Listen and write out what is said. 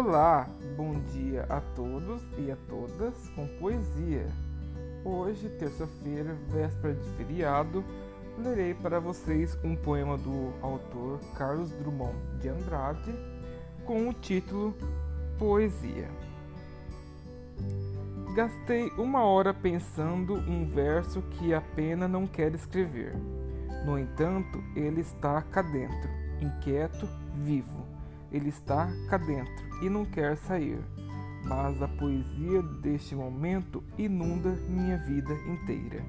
Olá, bom dia a todos e a todas com poesia. Hoje, terça-feira, véspera de feriado, lerei para vocês um poema do autor Carlos Drummond de Andrade com o título Poesia. Gastei uma hora pensando um verso que a pena não quer escrever. No entanto, ele está cá dentro, inquieto, vivo. Ele está cá dentro e não quer sair. Mas a poesia deste momento inunda minha vida inteira.